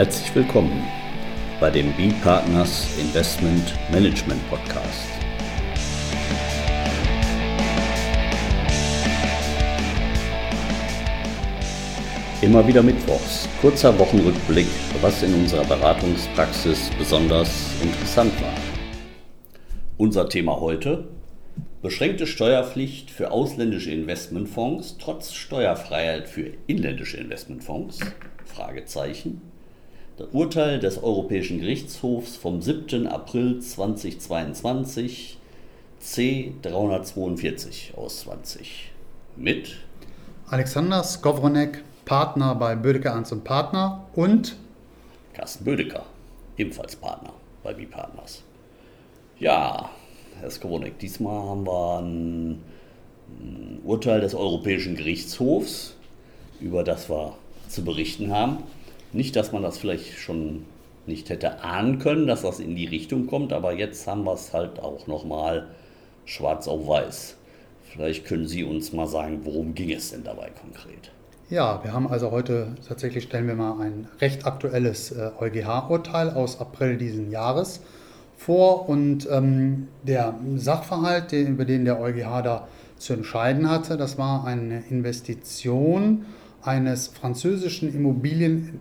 Herzlich willkommen bei dem B-Partners Investment Management Podcast. Immer wieder Mittwochs, kurzer Wochenrückblick, was in unserer Beratungspraxis besonders interessant war. Unser Thema heute, beschränkte Steuerpflicht für ausländische Investmentfonds trotz Steuerfreiheit für inländische Investmentfonds? Fragezeichen. Urteil des Europäischen Gerichtshofs vom 7. April 2022 C 342 aus 20 mit Alexander Skowronek, Partner bei Bödecker Ernst und Partner und Carsten Bödecker, ebenfalls Partner bei B-Partners. Ja, Herr Skowronek, diesmal haben wir ein Urteil des Europäischen Gerichtshofs, über das wir zu berichten haben. Nicht, dass man das vielleicht schon nicht hätte ahnen können, dass das in die Richtung kommt, aber jetzt haben wir es halt auch nochmal schwarz auf weiß. Vielleicht können Sie uns mal sagen, worum ging es denn dabei konkret? Ja, wir haben also heute tatsächlich stellen wir mal ein recht aktuelles äh, EuGH-Urteil aus April diesen Jahres vor und ähm, der Sachverhalt, den, über den der EuGH da zu entscheiden hatte, das war eine Investition eines französischen Immobilien,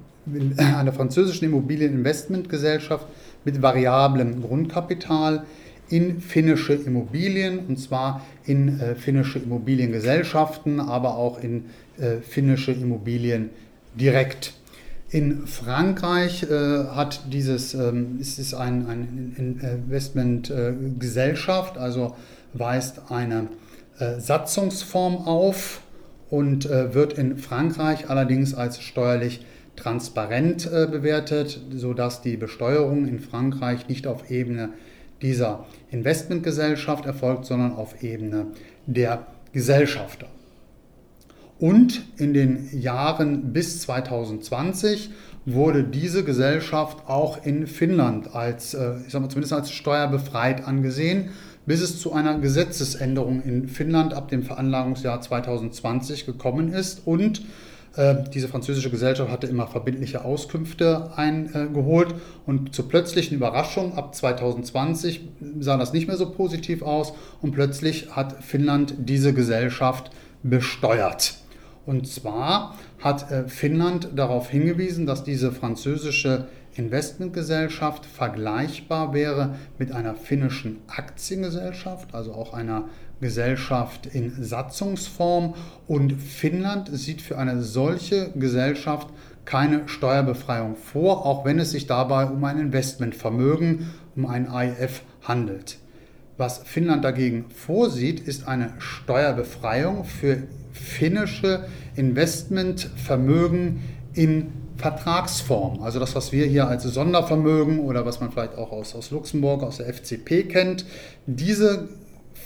einer französischen Immobilieninvestmentgesellschaft mit variablem Grundkapital in finnische Immobilien und zwar in äh, finnische Immobiliengesellschaften, aber auch in äh, finnische Immobilien direkt. In Frankreich äh, hat dieses, ähm, ist es ein, ein Investmentgesellschaft, äh, also weist eine äh, Satzungsform auf und äh, wird in Frankreich allerdings als steuerlich transparent äh, bewertet, sodass die Besteuerung in Frankreich nicht auf Ebene dieser Investmentgesellschaft erfolgt, sondern auf Ebene der Gesellschafter. Und in den Jahren bis 2020 wurde diese Gesellschaft auch in Finnland als, äh, ich sag mal, zumindest als steuerbefreit angesehen bis es zu einer Gesetzesänderung in Finnland ab dem Veranlagungsjahr 2020 gekommen ist. Und diese französische Gesellschaft hatte immer verbindliche Auskünfte eingeholt. Und zur plötzlichen Überraschung ab 2020 sah das nicht mehr so positiv aus. Und plötzlich hat Finnland diese Gesellschaft besteuert. Und zwar hat äh, Finnland darauf hingewiesen, dass diese französische Investmentgesellschaft vergleichbar wäre mit einer finnischen Aktiengesellschaft, also auch einer Gesellschaft in Satzungsform. Und Finnland sieht für eine solche Gesellschaft keine Steuerbefreiung vor, auch wenn es sich dabei um ein Investmentvermögen, um ein IF handelt. Was Finnland dagegen vorsieht, ist eine Steuerbefreiung für finnische Investmentvermögen in Vertragsform. Also das, was wir hier als Sondervermögen oder was man vielleicht auch aus, aus Luxemburg, aus der FCP kennt. Diese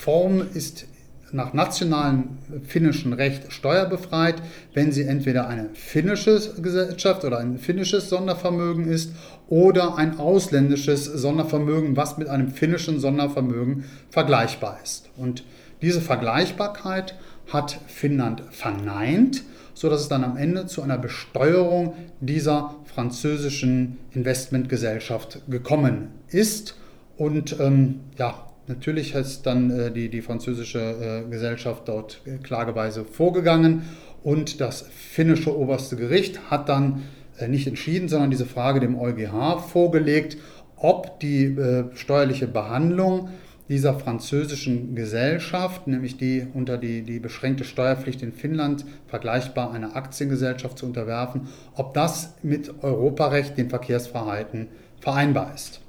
Form ist nach nationalem finnischen Recht steuerbefreit, wenn sie entweder eine finnische Gesellschaft oder ein finnisches Sondervermögen ist oder ein ausländisches Sondervermögen, was mit einem finnischen Sondervermögen vergleichbar ist. Und diese Vergleichbarkeit hat Finnland verneint sodass es dann am Ende zu einer Besteuerung dieser französischen Investmentgesellschaft gekommen ist. Und ähm, ja, natürlich ist dann äh, die, die französische äh, Gesellschaft dort äh, klageweise vorgegangen und das finnische oberste Gericht hat dann äh, nicht entschieden, sondern diese Frage dem EuGH vorgelegt, ob die äh, steuerliche Behandlung dieser französischen Gesellschaft, nämlich die unter die, die beschränkte Steuerpflicht in Finnland vergleichbar einer Aktiengesellschaft zu unterwerfen, ob das mit Europarecht, den Verkehrsfreiheiten, vereinbar ist.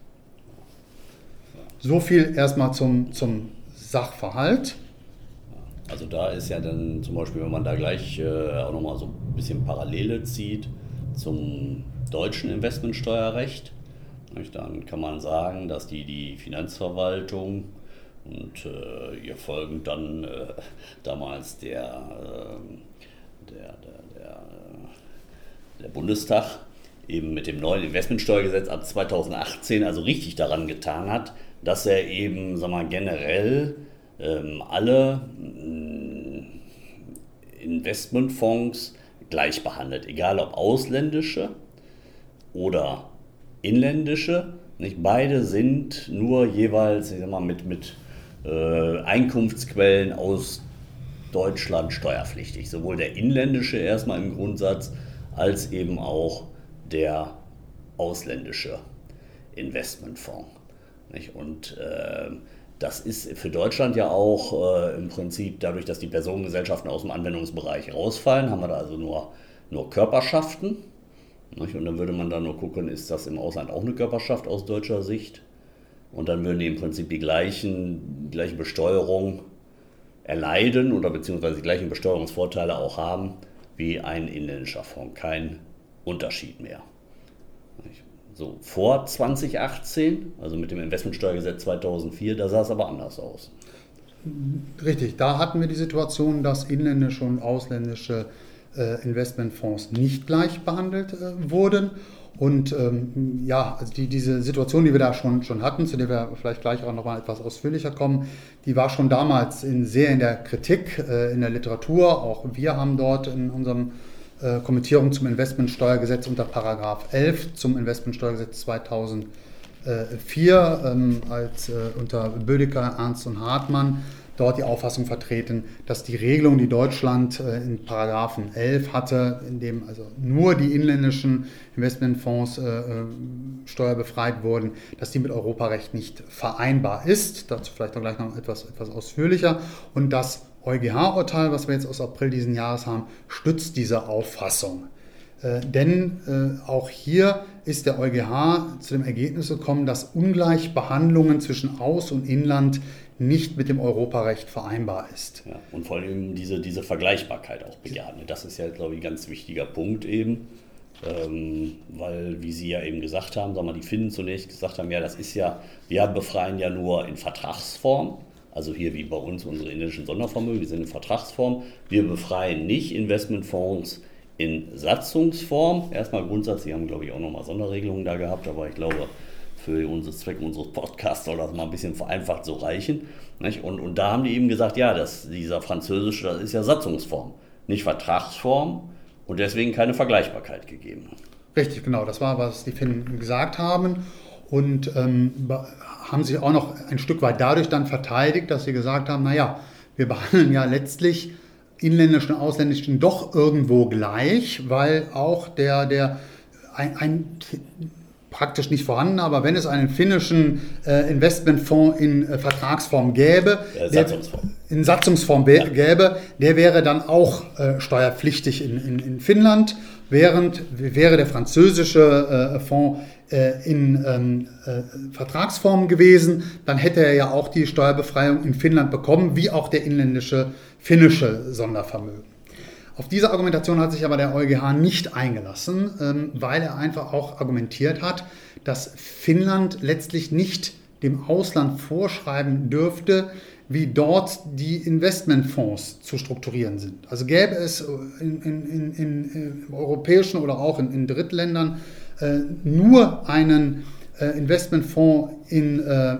So viel erstmal zum, zum Sachverhalt. Also da ist ja dann zum Beispiel, wenn man da gleich äh, auch nochmal so ein bisschen Parallele zieht zum deutschen Investmentsteuerrecht, dann kann man sagen, dass die, die Finanzverwaltung und äh, ihr folgend dann äh, damals der, äh, der, der, der, der, Bundestag eben mit dem neuen Investmentsteuergesetz ab 2018 also richtig daran getan hat, dass er eben sag mal, generell ähm, alle mm, Investmentfonds gleich behandelt, egal ob ausländische oder inländische. Nicht beide sind nur jeweils ich sag mal, mit, mit äh, Einkunftsquellen aus Deutschland steuerpflichtig. Sowohl der inländische erstmal im Grundsatz als eben auch der ausländische Investmentfonds. Nicht? Und äh, das ist für Deutschland ja auch äh, im Prinzip dadurch, dass die Personengesellschaften aus dem Anwendungsbereich rausfallen, haben wir da also nur, nur Körperschaften. Nicht? Und dann würde man da nur gucken, ist das im Ausland auch eine Körperschaft aus deutscher Sicht? Und dann würden die im Prinzip die gleichen, die gleiche Besteuerung erleiden oder beziehungsweise die gleichen Besteuerungsvorteile auch haben wie ein inländischer Fonds. Kein Unterschied mehr. So, vor 2018, also mit dem Investmentsteuergesetz 2004, da sah es aber anders aus. Richtig, da hatten wir die Situation, dass inländische und ausländische äh, Investmentfonds nicht gleich behandelt äh, wurden. Und ähm, ja, also die, diese Situation, die wir da schon, schon hatten, zu der wir vielleicht gleich auch nochmal etwas ausführlicher kommen, die war schon damals in, sehr in der Kritik, äh, in der Literatur. Auch wir haben dort in unserem äh, Kommentierung zum Investmentsteuergesetz unter Paragraph 11 zum Investmentsteuergesetz 2004 ähm, als äh, unter Bödecker, Ernst und Hartmann dort die Auffassung vertreten, dass die Regelung, die Deutschland äh, in Paragraphen 11 hatte, in dem also nur die inländischen Investmentfonds äh, äh, steuerbefreit wurden, dass die mit Europarecht nicht vereinbar ist. Dazu vielleicht auch gleich noch etwas, etwas ausführlicher. Und das EuGH-Urteil, was wir jetzt aus April diesen Jahres haben, stützt diese Auffassung. Äh, denn äh, auch hier ist der EuGH zu dem Ergebnis gekommen, dass Ungleichbehandlungen zwischen Aus- und Inland nicht mit dem Europarecht vereinbar ist. Ja, und vor allem diese, diese Vergleichbarkeit auch bejahen. Das ist ja, glaube ich, ein ganz wichtiger Punkt eben. Ähm, weil, wie Sie ja eben gesagt haben, sagen wir, die Finnen zunächst gesagt haben, ja, das ist ja, wir befreien ja nur in Vertragsform. Also hier wie bei uns unsere indischen Sondervermögen, die sind in Vertragsform. Wir befreien nicht Investmentfonds in Satzungsform. Erstmal grundsätzlich haben, glaube ich, auch nochmal Sonderregelungen da gehabt, aber ich glaube, für unsere Zwecke unseres Podcasts soll das mal ein bisschen vereinfacht so reichen. Und, und da haben die eben gesagt, ja, das, dieser französische, das ist ja Satzungsform, nicht Vertragsform und deswegen keine Vergleichbarkeit gegeben. Richtig, genau, das war, was die Finnen gesagt haben und ähm, haben sich auch noch ein Stück weit dadurch dann verteidigt, dass sie gesagt haben, naja, wir behandeln ja letztlich inländischen und ausländischen doch irgendwo gleich, weil auch der, der ein, ein praktisch nicht vorhanden, aber wenn es einen finnischen äh, Investmentfonds in äh, Vertragsform gäbe, ja, Satzungsform. Der, in Satzungsform ja. gäbe, der wäre dann auch äh, steuerpflichtig in, in, in, Finnland, während wäre der französische äh, Fonds äh, in ähm, äh, Vertragsform gewesen, dann hätte er ja auch die Steuerbefreiung in Finnland bekommen, wie auch der inländische finnische Sondervermögen. Auf diese Argumentation hat sich aber der EuGH nicht eingelassen, ähm, weil er einfach auch argumentiert hat, dass Finnland letztlich nicht dem Ausland vorschreiben dürfte, wie dort die Investmentfonds zu strukturieren sind. Also gäbe es in, in, in, in europäischen oder auch in, Drittländern äh, nur einen äh, Investmentfonds in äh,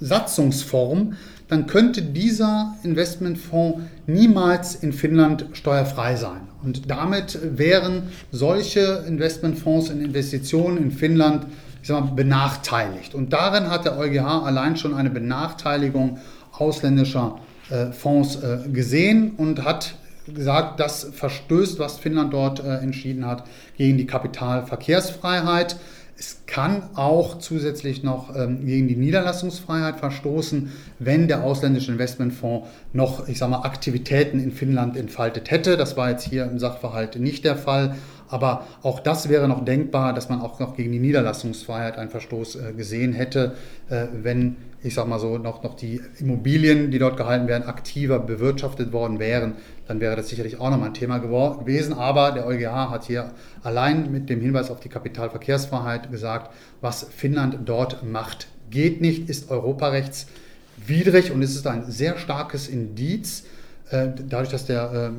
Satzungsform, dann könnte dieser Investmentfonds niemals in Finnland steuerfrei sein. Und damit wären solche Investmentfonds in Investitionen in Finnland ich sag mal, benachteiligt. Und darin hat der EuGH allein schon eine Benachteiligung ausländischer äh, Fonds äh, gesehen und hat gesagt, das verstößt, was Finnland dort äh, entschieden hat, gegen die Kapitalverkehrsfreiheit. Es kann auch zusätzlich noch ähm, gegen die Niederlassungsfreiheit verstoßen, wenn der ausländische Investmentfonds noch, ich sage mal, Aktivitäten in Finnland entfaltet hätte. Das war jetzt hier im Sachverhalt nicht der Fall. Aber auch das wäre noch denkbar, dass man auch noch gegen die Niederlassungsfreiheit einen Verstoß äh, gesehen hätte, äh, wenn, ich sage mal so, noch, noch die Immobilien, die dort gehalten werden, aktiver bewirtschaftet worden wären dann wäre das sicherlich auch nochmal ein Thema gewesen. Aber der EuGH hat hier allein mit dem Hinweis auf die Kapitalverkehrsfreiheit gesagt, was Finnland dort macht, geht nicht, ist europarechtswidrig und es ist ein sehr starkes Indiz, äh, dadurch, dass der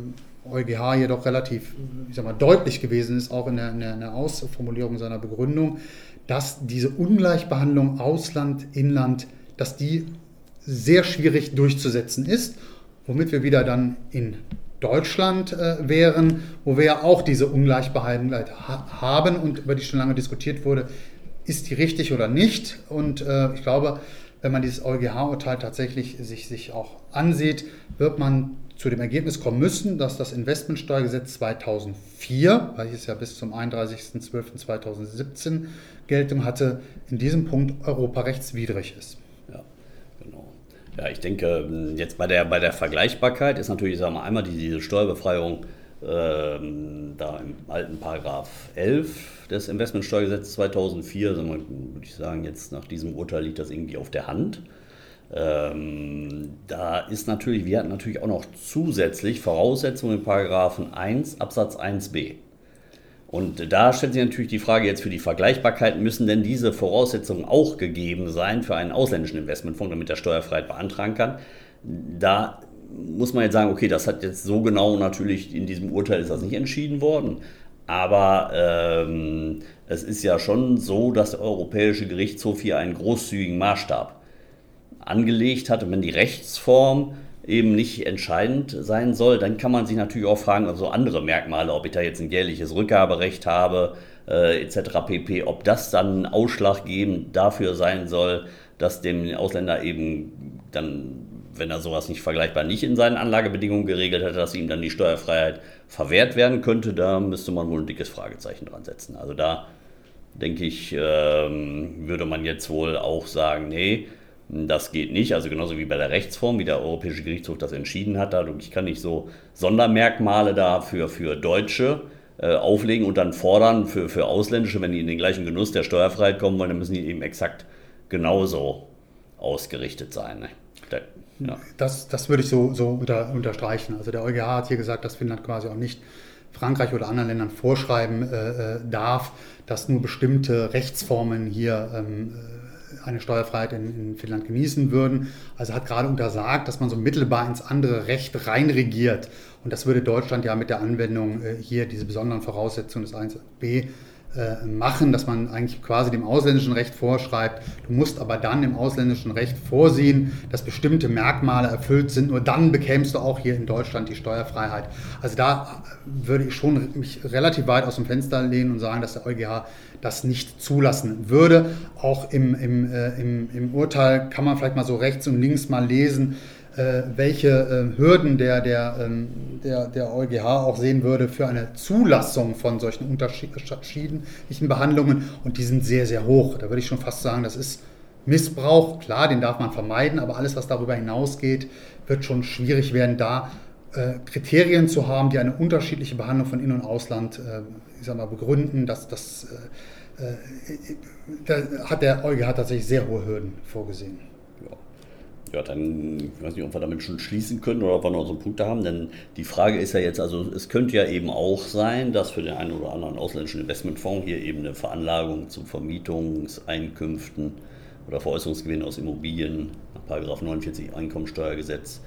EuGH jedoch relativ ich sag mal, deutlich gewesen ist, auch in der, in der Ausformulierung seiner Begründung, dass diese Ungleichbehandlung Ausland, Inland, dass die sehr schwierig durchzusetzen ist womit wir wieder dann in Deutschland äh, wären, wo wir ja auch diese Ungleichbehandlung ha haben und über die schon lange diskutiert wurde, ist die richtig oder nicht? Und äh, ich glaube, wenn man dieses EuGH-Urteil tatsächlich sich, sich auch ansieht, wird man zu dem Ergebnis kommen müssen, dass das Investmentsteuergesetz 2004, welches ja bis zum 31.12.2017 Geltung hatte, in diesem Punkt europarechtswidrig ist. Ja, genau. Ja, ich denke, jetzt bei der, bei der Vergleichbarkeit ist natürlich, sagen wir einmal diese Steuerbefreiung ähm, da im alten Paragraph 11 des Investmentsteuergesetzes 2004, also würde ich sagen, jetzt nach diesem Urteil liegt das irgendwie auf der Hand. Ähm, da ist natürlich, wir hatten natürlich auch noch zusätzlich Voraussetzungen in Paragraphen 1 Absatz 1b. Und da stellt sich natürlich die Frage jetzt für die Vergleichbarkeit, müssen denn diese Voraussetzungen auch gegeben sein für einen ausländischen Investmentfonds, damit er Steuerfreiheit beantragen kann? Da muss man jetzt sagen, okay, das hat jetzt so genau natürlich in diesem Urteil ist das nicht entschieden worden. Aber ähm, es ist ja schon so, dass der Europäische Gerichtshof hier einen großzügigen Maßstab angelegt hat. Und wenn die Rechtsform eben nicht entscheidend sein soll, dann kann man sich natürlich auch fragen, also andere Merkmale, ob ich da jetzt ein jährliches Rückgaberecht habe, äh, etc. pp., ob das dann ausschlaggebend dafür sein soll, dass dem Ausländer eben dann, wenn er sowas nicht vergleichbar nicht in seinen Anlagebedingungen geregelt hat, dass ihm dann die Steuerfreiheit verwehrt werden könnte, da müsste man wohl ein dickes Fragezeichen dran setzen. Also da denke ich, ähm, würde man jetzt wohl auch sagen, nee, das geht nicht, also genauso wie bei der Rechtsform, wie der Europäische Gerichtshof das entschieden hat. Ich kann nicht so Sondermerkmale dafür für Deutsche äh, auflegen und dann fordern für, für Ausländische, wenn die in den gleichen Genuss der Steuerfreiheit kommen wollen, dann müssen die eben exakt genauso ausgerichtet sein. Ne? Ja. das, das würde ich so, so unter, unterstreichen. Also der EuGH hat hier gesagt, dass Finnland quasi auch nicht Frankreich oder anderen Ländern vorschreiben äh, äh darf, dass nur bestimmte Rechtsformen hier ähm, eine Steuerfreiheit in, in, Finnland genießen würden. Also hat gerade untersagt, dass man so mittelbar ins andere Recht reinregiert. Und das würde Deutschland ja mit der Anwendung äh, hier diese besonderen Voraussetzungen des 1b äh, machen, dass man eigentlich quasi dem ausländischen Recht vorschreibt, du musst aber dann im ausländischen Recht vorsehen, dass bestimmte Merkmale erfüllt sind, nur dann bekämst du auch hier in Deutschland die Steuerfreiheit. Also da würde ich schon mich relativ weit aus dem Fenster lehnen und sagen, dass der EuGH das nicht zulassen würde. Auch im, im, äh, im, im Urteil kann man vielleicht mal so rechts und links mal lesen, äh, welche äh, Hürden der, der, ähm, der, der EuGH auch sehen würde für eine Zulassung von solchen unterschiedlichen Behandlungen. Und die sind sehr, sehr hoch. Da würde ich schon fast sagen, das ist Missbrauch. Klar, den darf man vermeiden, aber alles, was darüber hinausgeht, wird schon schwierig werden, da äh, Kriterien zu haben, die eine unterschiedliche Behandlung von In- und Ausland ich sag mal, begründen. Das, das, da hat der EuGH tatsächlich sehr hohe Hürden vorgesehen. Ja, dann, ich weiß nicht, ob wir damit schon schließen können oder ob wir noch so Punkte haben, denn die Frage ist ja jetzt, also es könnte ja eben auch sein, dass für den einen oder anderen ausländischen Investmentfonds hier eben eine Veranlagung zu Vermietungseinkünften oder Veräußerungsgewinnen aus Immobilien nach 49 Einkommensteuergesetz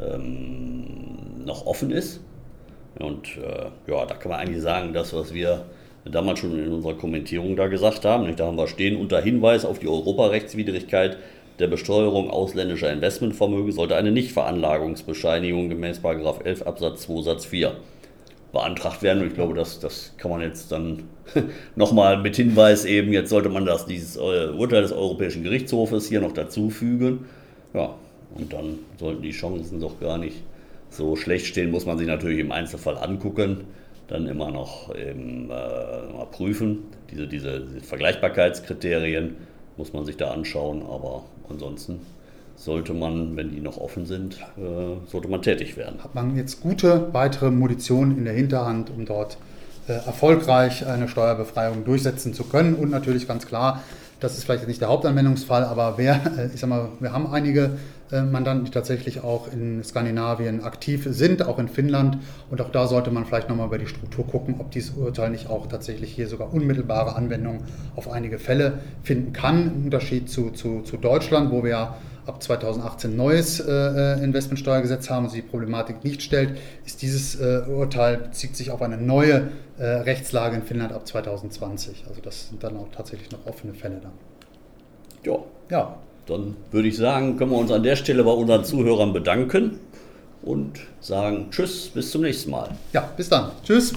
ähm, noch offen ist. Und äh, ja, da kann man eigentlich sagen, das, was wir damals schon in unserer Kommentierung da gesagt haben, nicht? da haben wir stehen unter Hinweis auf die Europarechtswidrigkeit der Besteuerung ausländischer Investmentvermögen sollte eine Nichtveranlagungsbescheinigung gemäß 11 Absatz 2 Satz 4 beantragt werden. Und ich glaube, das, das kann man jetzt dann nochmal mit Hinweis eben, jetzt sollte man das, dieses äh, Urteil des Europäischen Gerichtshofes hier noch dazu fügen. Ja, und dann sollten die Chancen doch gar nicht so schlecht stehen, muss man sich natürlich im Einzelfall angucken, dann immer noch eben, äh, prüfen, diese, diese Vergleichbarkeitskriterien muss man sich da anschauen, aber ansonsten sollte man, wenn die noch offen sind, äh, sollte man tätig werden. Hat man jetzt gute weitere Munition in der Hinterhand, um dort äh, erfolgreich eine Steuerbefreiung durchsetzen zu können und natürlich ganz klar, das ist vielleicht nicht der Hauptanwendungsfall, aber wer, äh, ich sag mal, wir haben einige äh, Mandanten, die tatsächlich auch in Skandinavien aktiv sind, auch in Finnland. Und auch da sollte man vielleicht nochmal über die Struktur gucken, ob dieses Urteil nicht auch tatsächlich hier sogar unmittelbare Anwendung auf einige Fälle finden kann. Im Unterschied zu, zu, zu Deutschland, wo wir ja ab 2018 neues äh, äh, Investmentsteuergesetz haben und die Problematik nicht stellt, ist dieses äh, Urteil bezieht sich auf eine neue äh, Rechtslage in Finnland ab 2020. Also das sind dann auch tatsächlich noch offene Fälle dann. Ja. Ja. Dann würde ich sagen, können wir uns an der Stelle bei unseren Zuhörern bedanken und sagen Tschüss, bis zum nächsten Mal. Ja, bis dann. Tschüss.